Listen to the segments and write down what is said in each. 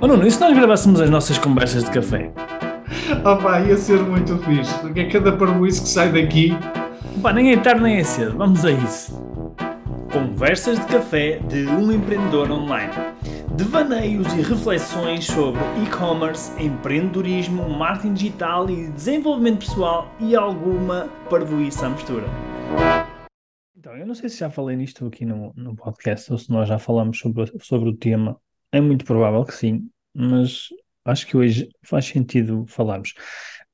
Oh Nuno, e se nós gravássemos as nossas conversas de café? Opa, ia ser muito fixe, porque é cada parboice que sai daqui. Pá, nem é tarde nem é cedo, vamos a isso. Conversas de café de um empreendedor online. Devaneios e reflexões sobre e-commerce, empreendedorismo, marketing digital e desenvolvimento pessoal e alguma parvoíce à mistura. Então, eu não sei se já falei nisto aqui no, no podcast ou se nós já falamos sobre, sobre o tema. É muito provável que sim, mas acho que hoje faz sentido falarmos.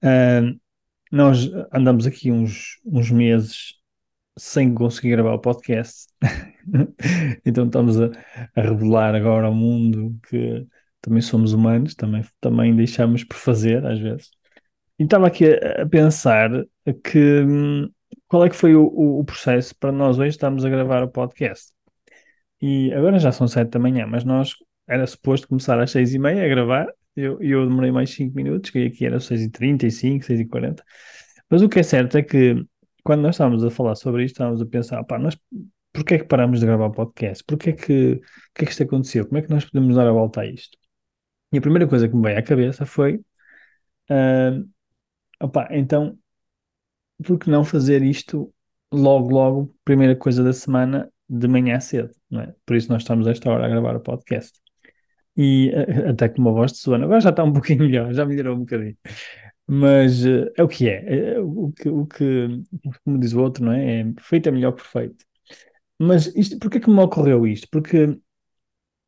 Uh, nós andamos aqui uns, uns meses sem conseguir gravar o podcast, então estamos a, a, revelar agora ao mundo que também somos humanos, também, também deixamos por fazer às vezes. E estava aqui a, a pensar que hum, qual é que foi o, o, o, processo para nós hoje estarmos a gravar o podcast. E agora já são sete da manhã, mas nós era suposto começar às seis e meia a gravar, eu, eu demorei mais cinco minutos, que aqui era seis e trinta e cinco, seis e quarenta. Mas o que é certo é que quando nós estávamos a falar sobre isto, estávamos a pensar, pá, nós porquê é que paramos de gravar podcast? Porquê é que, que é que isto aconteceu? Como é que nós podemos dar a volta a isto? E a primeira coisa que me veio à cabeça foi, uh, opá, então, por que não fazer isto logo, logo, primeira coisa da semana, de manhã cedo, não é? Por isso nós estamos a esta hora a gravar o podcast. E uh, até com uma voz de sono, agora já está um pouquinho melhor, já melhorou um bocadinho. Mas uh, é o que é. é, o, que, o que, como diz o outro, não é? É feito é melhor que perfeito. Mas isto, porquê que me ocorreu isto? Porque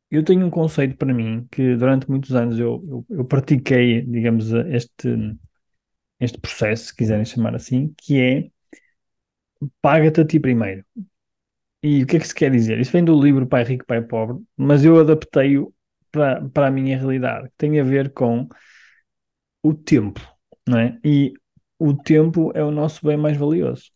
eu tenho um conceito para mim que durante muitos anos eu, eu, eu pratiquei, digamos, este, este processo, se quiserem chamar assim, que é paga-te a ti primeiro. E o que é que se quer dizer? Isso vem do livro Pai Rico, Pai Pobre, mas eu adaptei-o para, para a minha realidade, que tem a ver com o tempo, não é? E o tempo é o nosso bem mais valioso.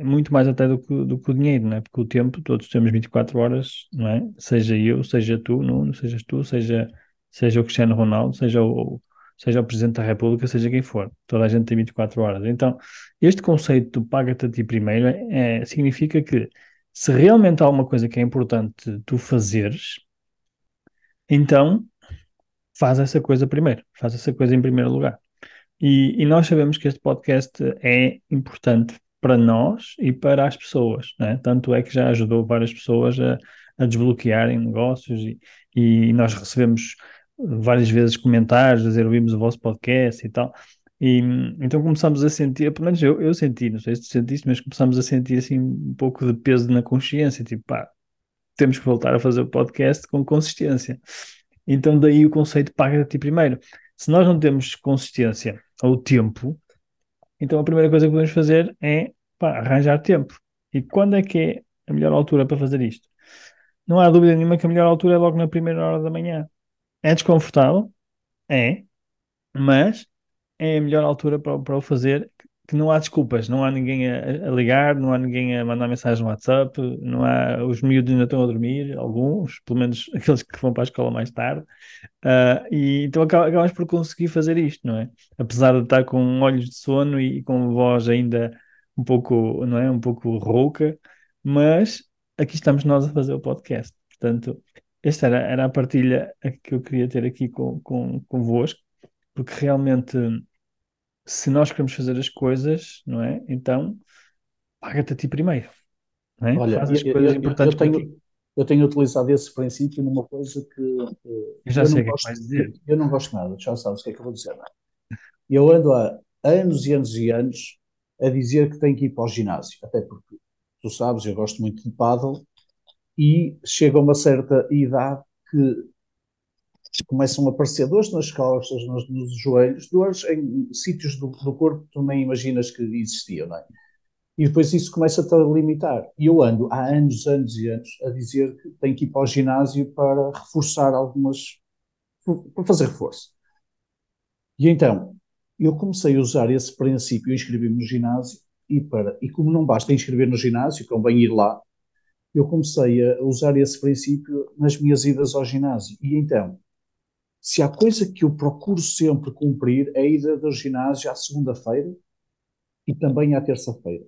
Muito mais até do que, do que o dinheiro, não é? Porque o tempo, todos temos 24 horas, não é? Seja eu, seja tu, Nuno, sejas tu, seja, seja o Cristiano Ronaldo, seja o, seja o Presidente da República, seja quem for. Toda a gente tem 24 horas. Então, este conceito do paga-te a ti primeiro é, é, significa que se realmente há uma coisa que é importante tu fazeres, então faz essa coisa primeiro, faz essa coisa em primeiro lugar. E, e nós sabemos que este podcast é importante para nós e para as pessoas, né? tanto é que já ajudou várias pessoas a, a desbloquearem negócios e, e nós recebemos várias vezes comentários, dizer ouvimos o vosso podcast e tal. E então começamos a sentir, pelo menos eu, eu senti, não sei se tu sentiste, mas começamos a sentir assim um pouco de peso na consciência, tipo, pá, temos que voltar a fazer o podcast com consistência. Então daí o conceito paga a ti primeiro. Se nós não temos consistência ou tempo, então a primeira coisa que podemos fazer é pá, arranjar tempo. E quando é que é a melhor altura para fazer isto? Não há dúvida nenhuma que a melhor altura é logo na primeira hora da manhã. É desconfortável? É. Mas é a melhor altura para, para o fazer, que não há desculpas, não há ninguém a, a, ligar, não há ninguém a mandar mensagem no WhatsApp, não há, os miúdos ainda estão a dormir, alguns, pelo menos aqueles que vão para a escola mais tarde, uh, e então acabamos por conseguir fazer isto, não é? Apesar de estar com olhos de sono e, e com voz ainda um pouco, não é? Um pouco rouca, mas aqui estamos nós a fazer o podcast, portanto, esta era, era a partilha que eu queria ter aqui com, com, convosco, porque realmente se nós queremos fazer as coisas, não é? Então, paga-te a ti primeiro. É? Olha, Faz as eu, coisas eu, importantes eu tenho, eu tenho utilizado esse princípio numa coisa que eu já sei o que é vais dizer. Eu não gosto nada, já sabes o que é que eu vou dizer. É? Eu ando há anos e anos e anos a dizer que tenho que ir para o ginásio, até porque tu sabes, eu gosto muito de paddle e chega a uma certa idade que começam a aparecer dores nas costas, nos, nos joelhos, dores em sítios do, do, corpo que tu nem imaginas que existiam, não é? E depois isso começa-te a limitar. E eu ando há anos, anos e anos a dizer que tenho que ir para o ginásio para reforçar algumas. para fazer reforço. E então, eu comecei a usar esse princípio, inscrevi-me no ginásio e para. E como não basta inscrever no ginásio, convém ir lá, eu comecei a usar esse princípio nas minhas idas ao ginásio. E então, se há coisa que eu procuro sempre cumprir é a ida do ginásio à segunda-feira e também à terça-feira.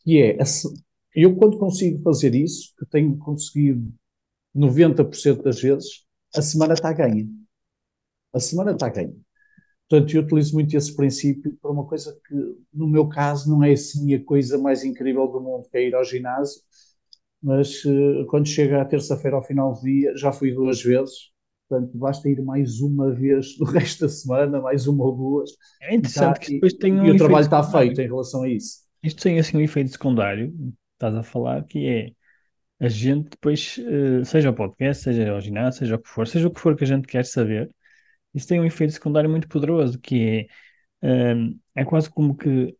Que é, eu quando consigo fazer isso, que tenho conseguido 90% das vezes, a semana está ganha. a semana está ganha. Portanto, eu utilizo muito esse princípio para uma coisa que, no meu caso, não é assim a coisa mais incrível do mundo, que é ir ao ginásio, mas uh, quando chega à terça-feira ao final do dia, já fui duas vezes, portanto, basta ir mais uma vez no resto da semana, mais uma ou duas. É interessante e, que depois tem um e o trabalho está feito em relação a isso. Isto tem assim um efeito secundário, estás a falar, que é a gente depois, uh, seja o podcast, seja o ginásio, seja o que for, seja o que for que a gente quer saber, isso tem um efeito secundário muito poderoso, que é, uh, é quase como que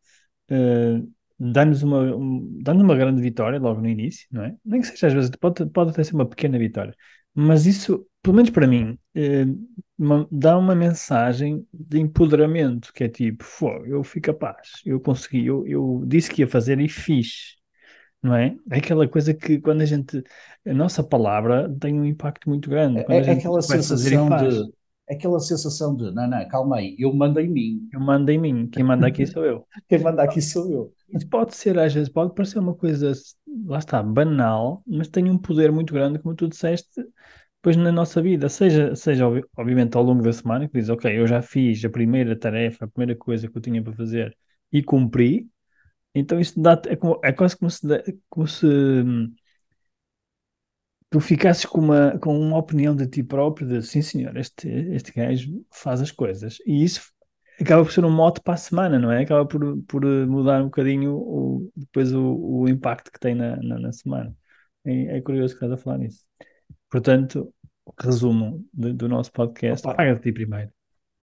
uh, dá-nos uma, um, dá uma grande vitória logo no início, não é? Nem que seja às vezes, pode, pode até ser uma pequena vitória, mas isso, pelo menos para mim, uma, dá uma mensagem de empoderamento, que é tipo, eu fui capaz, eu consegui, eu, eu disse que ia fazer e fiz não é? É aquela coisa que quando a gente, a nossa palavra tem um impacto muito grande. Quando É, é aquela sensação de, é aquela sensação de, não, não, calma aí, eu mando em mim, Eu mando em mim, quem manda aqui sou eu. quem manda aqui sou eu. Isso pode ser, às vezes, pode parecer uma coisa, lá está, banal, mas tem um poder muito grande, como tu disseste, depois na nossa vida. Seja, seja obvi- obviamente ao longo da semana, que diz, ok, eu já fiz a primeira tarefa, a primeira coisa que eu tinha para fazer e cumpri, então isso dá, é, como- é quase como se, como se hum, tu ficasses com uma, com uma opinião de ti próprio, de sim senhor, este, este gajo faz as coisas. E isso acaba por ser um mote para a semana, não é? Acaba por, por eh, mudar um bocadinho o, depois o, o impacto que tem na, na, na semana. É, é curioso que estás a falar nisso. Portanto, resumo do, do nosso podcast, Opa, paga de ti primeiro.